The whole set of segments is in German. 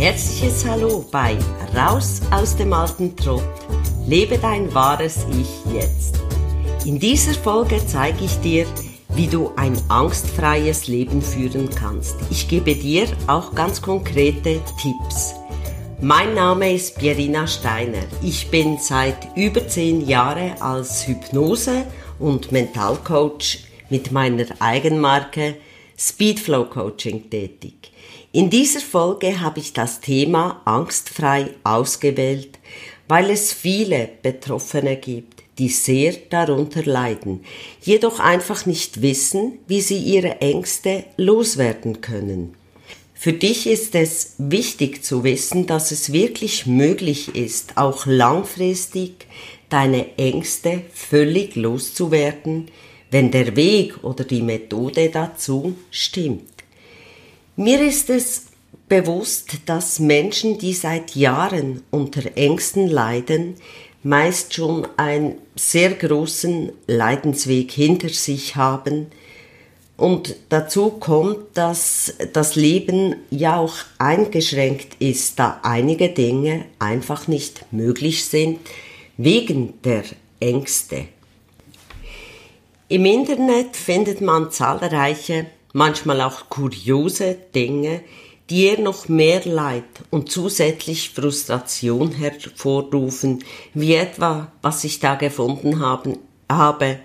herzliches Hallo bei Raus aus dem alten Trott. Lebe dein wahres Ich jetzt. In dieser Folge zeige ich dir, wie du ein angstfreies Leben führen kannst. Ich gebe dir auch ganz konkrete Tipps. Mein Name ist Pierina Steiner. Ich bin seit über zehn Jahren als Hypnose- und Mentalcoach mit meiner Eigenmarke Speedflow Coaching tätig. In dieser Folge habe ich das Thema angstfrei ausgewählt, weil es viele Betroffene gibt, die sehr darunter leiden, jedoch einfach nicht wissen, wie sie ihre Ängste loswerden können. Für dich ist es wichtig zu wissen, dass es wirklich möglich ist, auch langfristig deine Ängste völlig loszuwerden, wenn der Weg oder die Methode dazu stimmt. Mir ist es bewusst, dass Menschen, die seit Jahren unter Ängsten leiden, meist schon einen sehr großen Leidensweg hinter sich haben, und dazu kommt, dass das Leben ja auch eingeschränkt ist, da einige Dinge einfach nicht möglich sind wegen der Ängste. Im Internet findet man zahlreiche, manchmal auch kuriose Dinge, die eher noch mehr Leid und zusätzlich Frustration hervorrufen, wie etwa, was ich da gefunden haben, habe,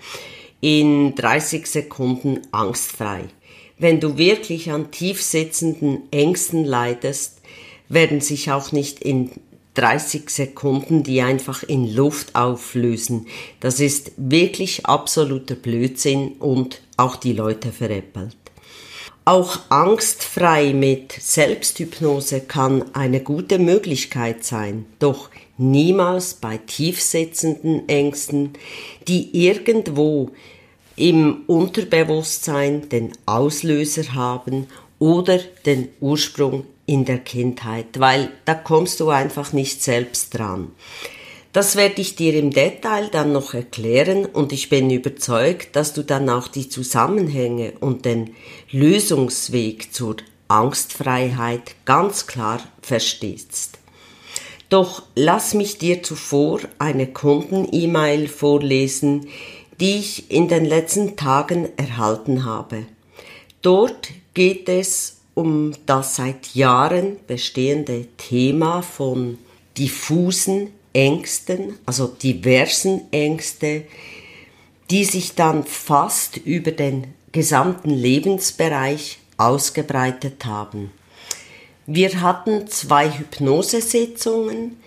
in 30 Sekunden angstfrei. Wenn du wirklich an tief sitzenden Ängsten leidest, werden sich auch nicht in 30 Sekunden die einfach in Luft auflösen. Das ist wirklich absoluter Blödsinn und auch die Leute veräppelt. Auch angstfrei mit Selbsthypnose kann eine gute Möglichkeit sein, doch niemals bei tiefsitzenden Ängsten, die irgendwo im Unterbewusstsein den Auslöser haben oder den Ursprung in der Kindheit, weil da kommst du einfach nicht selbst dran. Das werde ich dir im Detail dann noch erklären und ich bin überzeugt, dass du dann auch die Zusammenhänge und den Lösungsweg zur Angstfreiheit ganz klar verstehst. Doch lass mich dir zuvor eine Kunden-E-Mail vorlesen, die ich in den letzten Tagen erhalten habe. Dort geht es um das seit Jahren bestehende Thema von diffusen Ängsten, also diversen Ängste, die sich dann fast über den gesamten Lebensbereich ausgebreitet haben. Wir hatten zwei Hypnosesitzungen.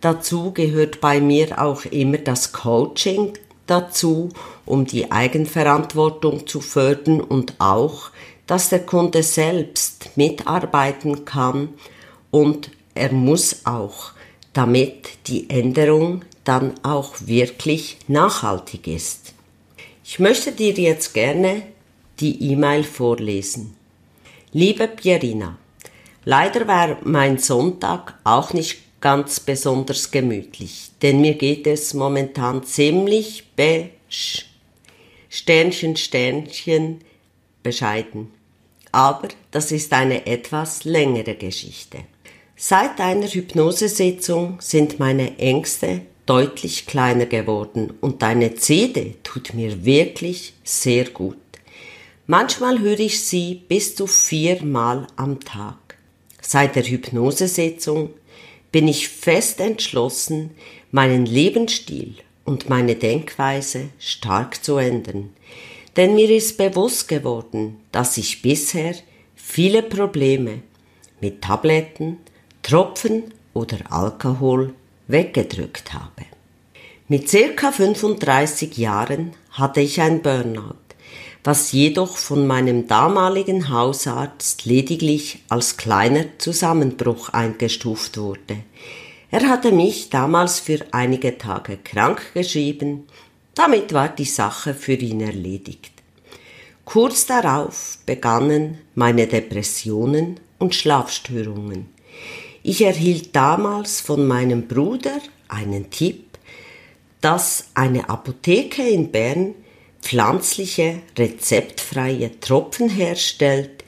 Dazu gehört bei mir auch immer das Coaching dazu, um die Eigenverantwortung zu fördern und auch, dass der Kunde selbst mitarbeiten kann und er muss auch, damit die Änderung dann auch wirklich nachhaltig ist. Ich möchte dir jetzt gerne die E-Mail vorlesen. Liebe Pierina, leider war mein Sonntag auch nicht ganz besonders gemütlich, denn mir geht es momentan ziemlich be Sternchen, Sternchen bescheiden. Aber das ist eine etwas längere Geschichte. Seit einer Hypnosesitzung sind meine Ängste deutlich kleiner geworden und deine CD tut mir wirklich sehr gut. Manchmal höre ich sie bis zu viermal am Tag. Seit der Hypnosesitzung bin ich fest entschlossen, meinen Lebensstil und meine Denkweise stark zu ändern. Denn mir ist bewusst geworden, dass ich bisher viele Probleme mit Tabletten, Tropfen oder Alkohol weggedrückt habe. Mit circa 35 Jahren hatte ich ein Burnout was jedoch von meinem damaligen Hausarzt lediglich als kleiner Zusammenbruch eingestuft wurde. Er hatte mich damals für einige Tage krank geschrieben, damit war die Sache für ihn erledigt. Kurz darauf begannen meine Depressionen und Schlafstörungen. Ich erhielt damals von meinem Bruder einen Tipp, dass eine Apotheke in Bern pflanzliche, rezeptfreie Tropfen herstellt,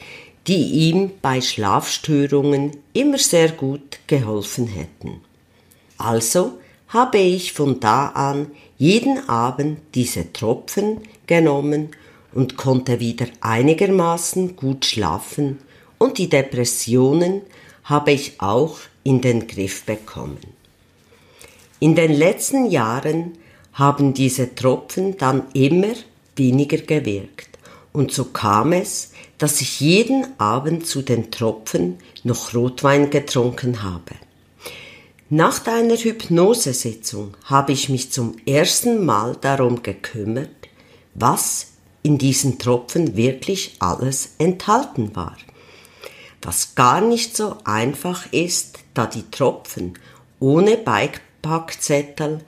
die ihm bei Schlafstörungen immer sehr gut geholfen hätten. Also habe ich von da an jeden Abend diese Tropfen genommen und konnte wieder einigermaßen gut schlafen und die Depressionen habe ich auch in den Griff bekommen. In den letzten Jahren haben diese Tropfen dann immer weniger gewirkt und so kam es, dass ich jeden Abend zu den Tropfen noch Rotwein getrunken habe. Nach deiner Hypnosesitzung habe ich mich zum ersten Mal darum gekümmert, was in diesen Tropfen wirklich alles enthalten war. Was gar nicht so einfach ist, da die Tropfen ohne Beipackzettel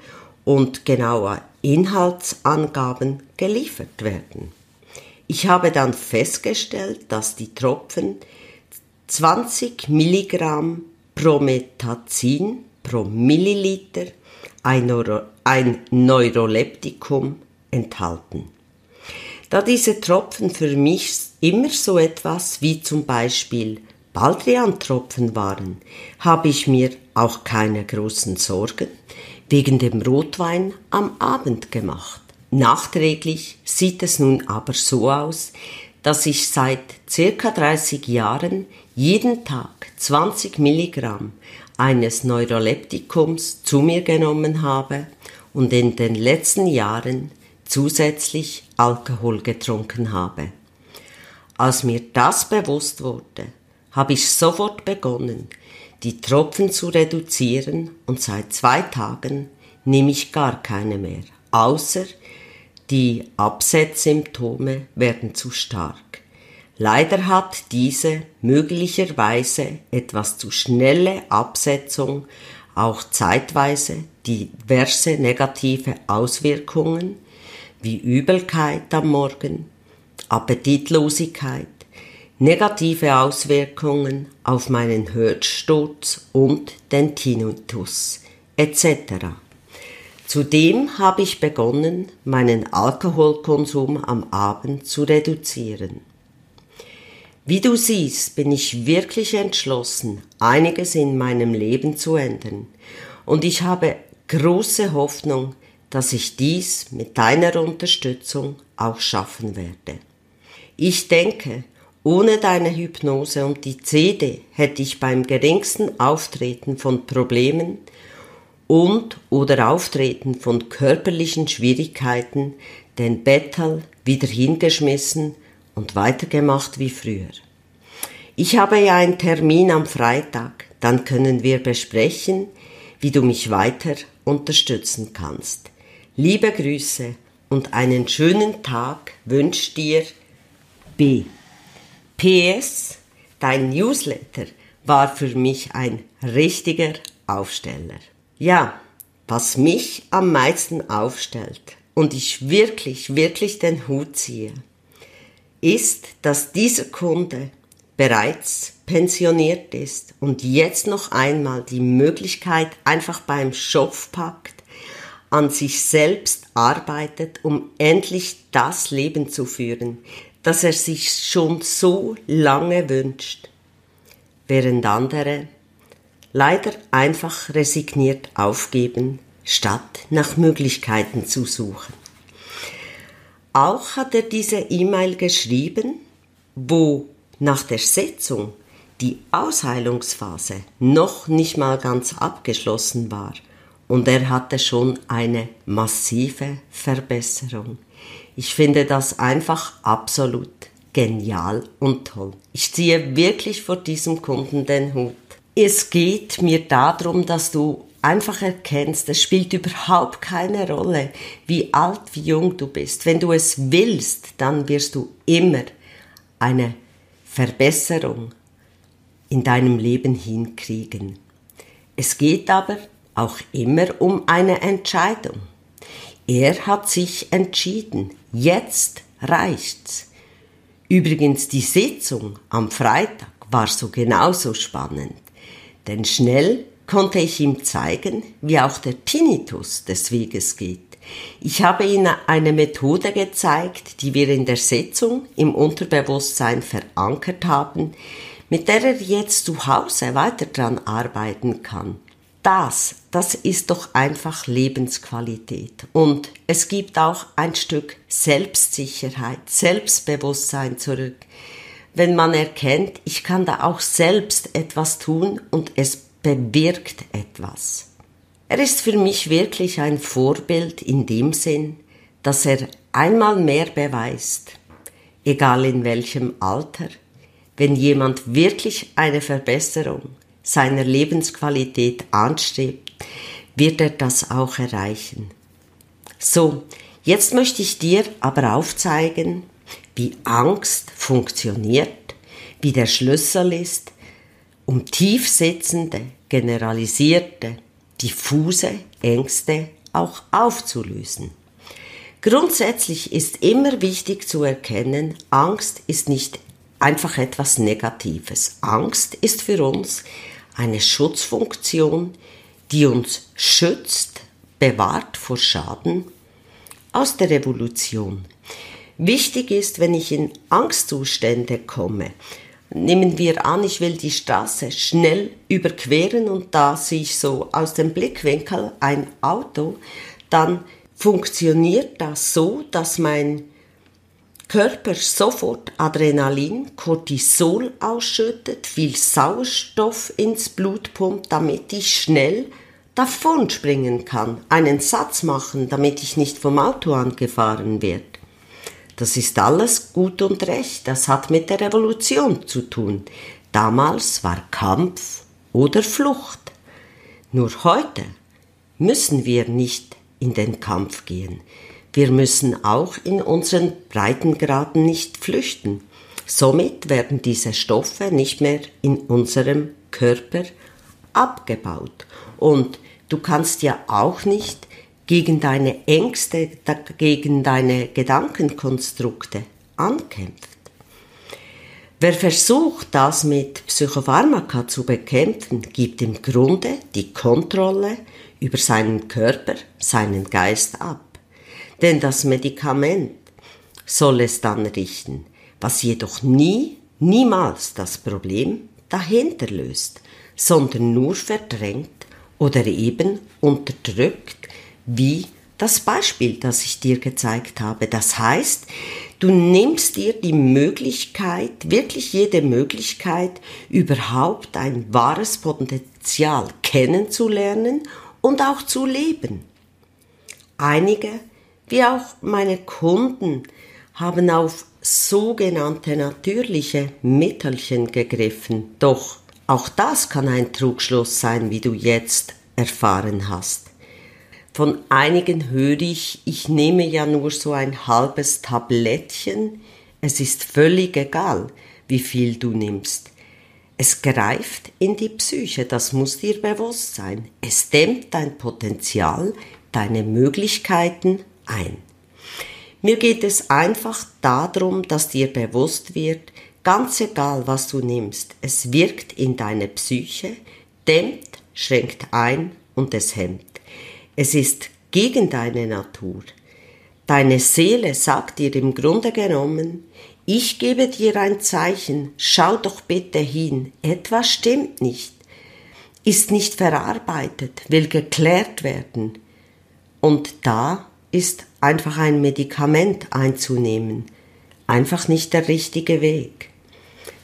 und genauer Inhaltsangaben geliefert werden. Ich habe dann festgestellt, dass die Tropfen 20 Milligramm Promethazin pro Milliliter ein, Neuro ein Neuroleptikum enthalten. Da diese Tropfen für mich immer so etwas wie zum Beispiel Baldrian-Tropfen waren, habe ich mir auch keine großen Sorgen wegen dem Rotwein am Abend gemacht. Nachträglich sieht es nun aber so aus, dass ich seit circa 30 Jahren jeden Tag 20 Milligramm eines Neuroleptikums zu mir genommen habe und in den letzten Jahren zusätzlich Alkohol getrunken habe. Als mir das bewusst wurde, habe ich sofort begonnen, die Tropfen zu reduzieren und seit zwei Tagen nehme ich gar keine mehr, außer die Absetzsymptome werden zu stark. Leider hat diese möglicherweise etwas zu schnelle Absetzung auch zeitweise diverse negative Auswirkungen wie Übelkeit am Morgen, Appetitlosigkeit, negative Auswirkungen auf meinen Herzsturz und den Tinnitus etc. Zudem habe ich begonnen, meinen Alkoholkonsum am Abend zu reduzieren. Wie du siehst, bin ich wirklich entschlossen, einiges in meinem Leben zu ändern, und ich habe große Hoffnung, dass ich dies mit deiner Unterstützung auch schaffen werde. Ich denke, ohne deine Hypnose und die CD hätte ich beim geringsten Auftreten von Problemen und oder Auftreten von körperlichen Schwierigkeiten den Bettel wieder hingeschmissen und weitergemacht wie früher. Ich habe ja einen Termin am Freitag, dann können wir besprechen, wie du mich weiter unterstützen kannst. Liebe Grüße und einen schönen Tag wünscht dir B. PS, dein Newsletter war für mich ein richtiger Aufsteller. Ja, was mich am meisten aufstellt und ich wirklich, wirklich den Hut ziehe, ist, dass dieser Kunde bereits pensioniert ist und jetzt noch einmal die Möglichkeit einfach beim Schopf packt, an sich selbst arbeitet, um endlich das Leben zu führen, das er sich schon so lange wünscht, während andere leider einfach resigniert aufgeben, statt nach Möglichkeiten zu suchen. Auch hat er diese E-Mail geschrieben, wo nach der Setzung die Ausheilungsphase noch nicht mal ganz abgeschlossen war und er hatte schon eine massive Verbesserung. Ich finde das einfach absolut genial und toll. Ich ziehe wirklich vor diesem Kunden den Hut. Es geht mir darum, dass du einfach erkennst, es spielt überhaupt keine Rolle, wie alt, wie jung du bist. Wenn du es willst, dann wirst du immer eine Verbesserung in deinem Leben hinkriegen. Es geht aber auch immer um eine Entscheidung. Er hat sich entschieden. Jetzt reicht's. Übrigens, die Sitzung am Freitag war so genauso spannend, denn schnell konnte ich ihm zeigen, wie auch der Tinnitus des Weges geht, Ich habe Ihnen eine Methode gezeigt, die wir in der Sitzung im Unterbewusstsein verankert haben, mit der er jetzt zu Hause weiter dran arbeiten kann. Das, das ist doch einfach Lebensqualität. Und es gibt auch ein Stück Selbstsicherheit, Selbstbewusstsein zurück. Wenn man erkennt, ich kann da auch selbst etwas tun und es bewirkt etwas. Er ist für mich wirklich ein Vorbild in dem Sinn, dass er einmal mehr beweist, egal in welchem Alter, wenn jemand wirklich eine Verbesserung seiner Lebensqualität anstrebt, wird er das auch erreichen. So, jetzt möchte ich dir aber aufzeigen, wie Angst funktioniert, wie der Schlüssel ist, um tiefsitzende, generalisierte, diffuse Ängste auch aufzulösen. Grundsätzlich ist immer wichtig zu erkennen, Angst ist nicht einfach etwas Negatives. Angst ist für uns eine Schutzfunktion, die uns schützt, bewahrt vor Schaden aus der Evolution. Wichtig ist, wenn ich in Angstzustände komme, nehmen wir an, ich will die Straße schnell überqueren und da sehe ich so aus dem Blickwinkel ein Auto, dann funktioniert das so, dass mein Körper sofort Adrenalin, Cortisol ausschüttet, viel Sauerstoff ins Blut pumpt, damit ich schnell davon springen kann, einen Satz machen, damit ich nicht vom Auto angefahren werde. Das ist alles gut und recht, das hat mit der Revolution zu tun. Damals war Kampf oder Flucht. Nur heute müssen wir nicht in den Kampf gehen. Wir müssen auch in unseren Breitengraden nicht flüchten. Somit werden diese Stoffe nicht mehr in unserem Körper abgebaut. Und du kannst ja auch nicht gegen deine Ängste, gegen deine Gedankenkonstrukte ankämpfen. Wer versucht, das mit Psychopharmaka zu bekämpfen, gibt im Grunde die Kontrolle über seinen Körper, seinen Geist ab denn das Medikament soll es dann richten, was jedoch nie, niemals das Problem dahinter löst, sondern nur verdrängt oder eben unterdrückt, wie das Beispiel, das ich dir gezeigt habe. Das heißt, du nimmst dir die Möglichkeit, wirklich jede Möglichkeit, überhaupt ein wahres Potenzial kennenzulernen und auch zu leben. Einige wie auch meine Kunden haben auf sogenannte natürliche Mittelchen gegriffen. Doch auch das kann ein Trugschluss sein, wie du jetzt erfahren hast. Von einigen höre ich, ich nehme ja nur so ein halbes Tablettchen. Es ist völlig egal, wie viel du nimmst. Es greift in die Psyche, das muss dir bewusst sein. Es dämmt dein Potenzial, deine Möglichkeiten ein. Mir geht es einfach darum, dass dir bewusst wird, ganz egal was du nimmst, es wirkt in deine Psyche, dämmt, schränkt ein und es hemmt. Es ist gegen deine Natur. Deine Seele sagt dir im Grunde genommen, ich gebe dir ein Zeichen, schau doch bitte hin, etwas stimmt nicht, ist nicht verarbeitet, will geklärt werden. Und da ist einfach ein Medikament einzunehmen. Einfach nicht der richtige Weg.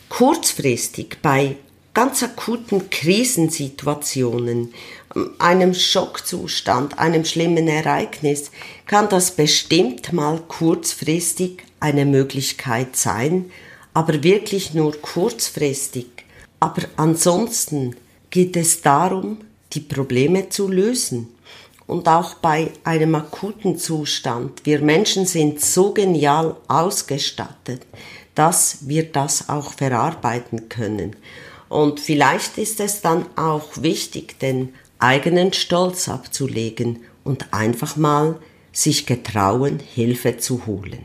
Kurzfristig bei ganz akuten Krisensituationen, einem Schockzustand, einem schlimmen Ereignis, kann das bestimmt mal kurzfristig eine Möglichkeit sein, aber wirklich nur kurzfristig. Aber ansonsten geht es darum, die Probleme zu lösen und auch bei einem akuten Zustand. Wir Menschen sind so genial ausgestattet, dass wir das auch verarbeiten können. Und vielleicht ist es dann auch wichtig, den eigenen Stolz abzulegen und einfach mal sich getrauen, Hilfe zu holen.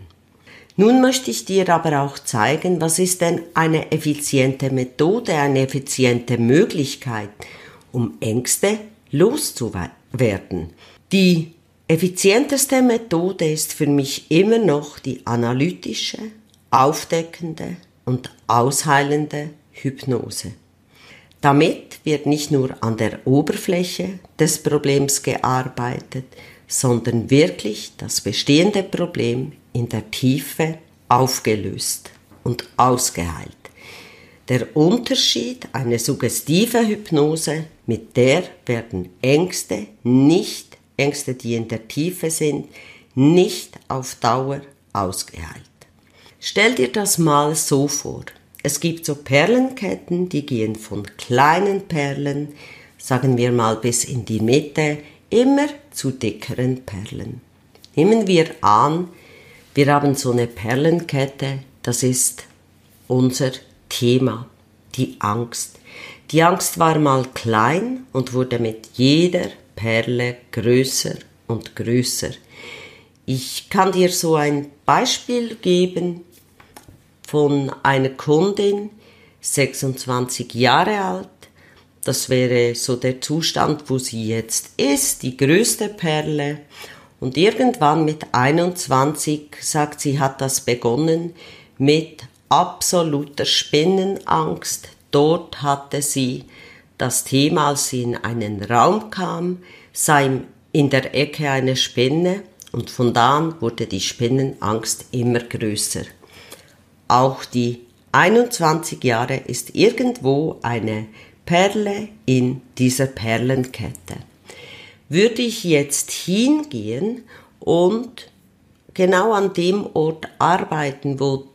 Nun möchte ich dir aber auch zeigen, was ist denn eine effiziente Methode, eine effiziente Möglichkeit, um Ängste loszuwerden werden. Die effizienteste Methode ist für mich immer noch die analytische, aufdeckende und ausheilende Hypnose. Damit wird nicht nur an der Oberfläche des Problems gearbeitet, sondern wirklich das bestehende Problem in der Tiefe aufgelöst und ausgeheilt. Der Unterschied, eine suggestive Hypnose, mit der werden Ängste nicht, Ängste, die in der Tiefe sind, nicht auf Dauer ausgeheilt. Stell dir das mal so vor. Es gibt so Perlenketten, die gehen von kleinen Perlen, sagen wir mal bis in die Mitte, immer zu dickeren Perlen. Nehmen wir an, wir haben so eine Perlenkette, das ist unser Thema, die Angst. Die Angst war mal klein und wurde mit jeder Perle größer und größer. Ich kann dir so ein Beispiel geben von einer Kundin, 26 Jahre alt. Das wäre so der Zustand, wo sie jetzt ist, die größte Perle. Und irgendwann mit 21 sagt sie, hat das begonnen mit absoluter Spinnenangst. Dort hatte sie das Thema, als sie in einen Raum kam, sei in der Ecke eine Spinne und von da an wurde die Spinnenangst immer größer. Auch die 21 Jahre ist irgendwo eine Perle in dieser Perlenkette. Würde ich jetzt hingehen und genau an dem Ort arbeiten, wo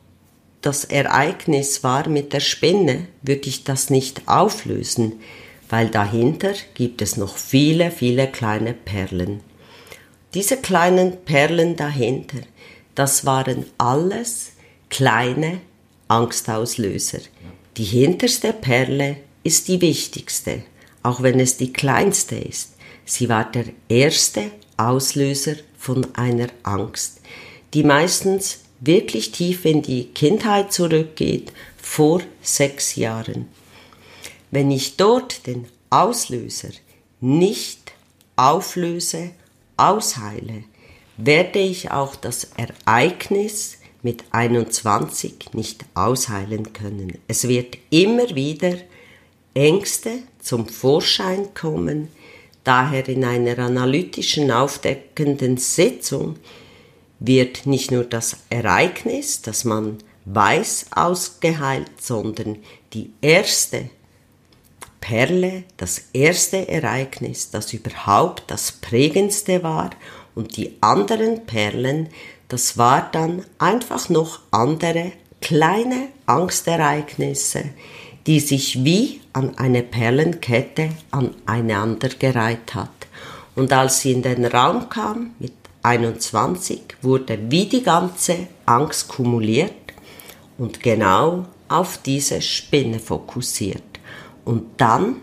das Ereignis war mit der Spinne, würde ich das nicht auflösen, weil dahinter gibt es noch viele, viele kleine Perlen. Diese kleinen Perlen dahinter, das waren alles kleine Angstauslöser. Die hinterste Perle ist die wichtigste, auch wenn es die kleinste ist. Sie war der erste Auslöser von einer Angst, die meistens wirklich tief in die Kindheit zurückgeht, vor sechs Jahren. Wenn ich dort den Auslöser nicht auflöse, ausheile, werde ich auch das Ereignis mit 21 nicht ausheilen können. Es wird immer wieder Ängste zum Vorschein kommen, daher in einer analytischen, aufdeckenden Sitzung wird nicht nur das Ereignis, das man weiß, ausgeheilt, sondern die erste Perle, das erste Ereignis, das überhaupt das prägendste war und die anderen Perlen, das war dann einfach noch andere kleine Angstereignisse, die sich wie an eine Perlenkette aneinandergereiht hat. Und als sie in den Raum kam mit 21, wurde wie die ganze Angst kumuliert und genau auf diese Spinne fokussiert. Und dann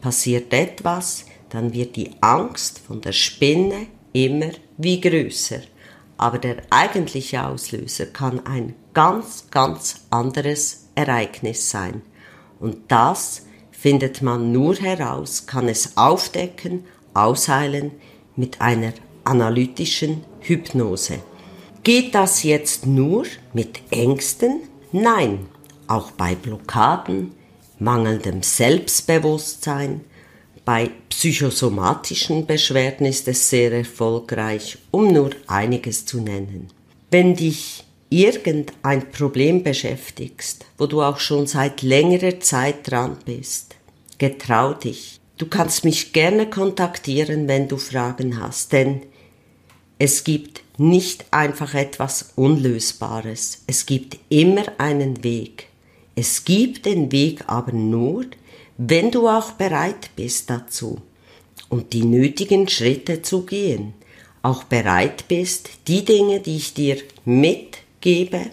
passiert etwas, dann wird die Angst von der Spinne immer wie größer aber der eigentliche Auslöser kann ein ganz, ganz anderes Ereignis sein. Und das findet man nur heraus, kann es aufdecken, ausheilen mit einer analytischen Hypnose. Geht das jetzt nur mit Ängsten? Nein, auch bei Blockaden, mangelndem Selbstbewusstsein, bei psychosomatischen Beschwerden ist es sehr erfolgreich, um nur einiges zu nennen. Wenn dich irgendein Problem beschäftigst, wo du auch schon seit längerer Zeit dran bist, getrau dich. Du kannst mich gerne kontaktieren, wenn du Fragen hast, denn es gibt nicht einfach etwas Unlösbares. Es gibt immer einen Weg. Es gibt den Weg aber nur, wenn du auch bereit bist dazu und die nötigen Schritte zu gehen, auch bereit bist, die Dinge, die ich dir mitgebe,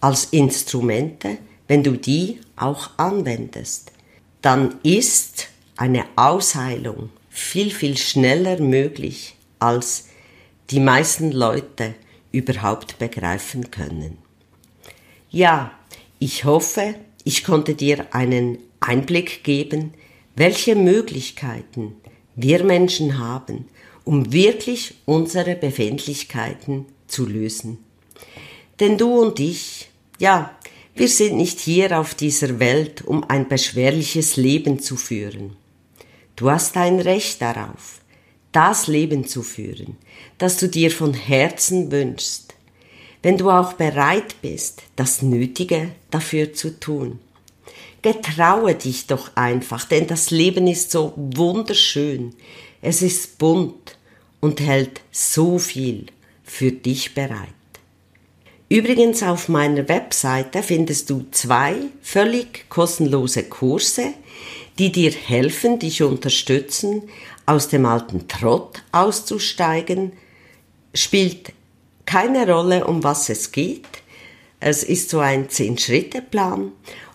als Instrumente, wenn du die auch anwendest, dann ist eine Ausheilung viel, viel schneller möglich, als die meisten Leute überhaupt begreifen können. Ja, ich hoffe, ich konnte dir einen Einblick geben, welche Möglichkeiten wir Menschen haben, um wirklich unsere Befindlichkeiten zu lösen. Denn du und ich, ja, wir sind nicht hier auf dieser Welt, um ein beschwerliches Leben zu führen. Du hast ein Recht darauf, das Leben zu führen, das du dir von Herzen wünschst, wenn du auch bereit bist, das Nötige dafür zu tun. Getraue dich doch einfach, denn das Leben ist so wunderschön, es ist bunt und hält so viel für dich bereit. Übrigens auf meiner Webseite findest du zwei völlig kostenlose Kurse, die dir helfen, dich unterstützen, aus dem alten Trott auszusteigen, spielt keine Rolle, um was es geht. Es ist so ein Zehn-Schritte-Plan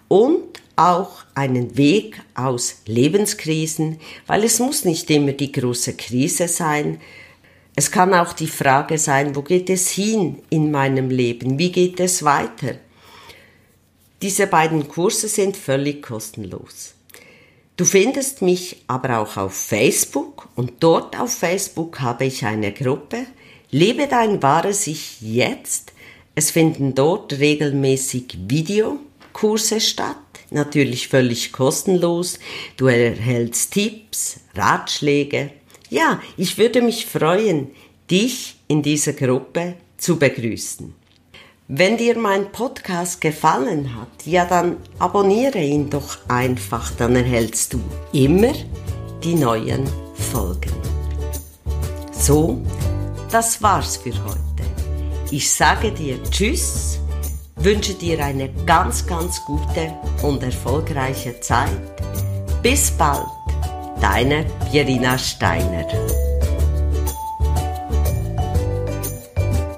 und auch einen Weg aus Lebenskrisen, weil es muss nicht immer die große Krise sein. Es kann auch die Frage sein, wo geht es hin in meinem Leben? Wie geht es weiter? Diese beiden Kurse sind völlig kostenlos. Du findest mich aber auch auf Facebook und dort auf Facebook habe ich eine Gruppe Lebe dein wahres Ich jetzt. Es finden dort regelmäßig Videokurse statt, natürlich völlig kostenlos. Du erhältst Tipps, Ratschläge. Ja, ich würde mich freuen, dich in dieser Gruppe zu begrüßen. Wenn dir mein Podcast gefallen hat, ja dann abonniere ihn doch einfach, dann erhältst du immer die neuen Folgen. So, das war's für heute. Ich sage dir Tschüss, wünsche dir eine ganz, ganz gute und erfolgreiche Zeit. Bis bald, deine Pierina Steiner.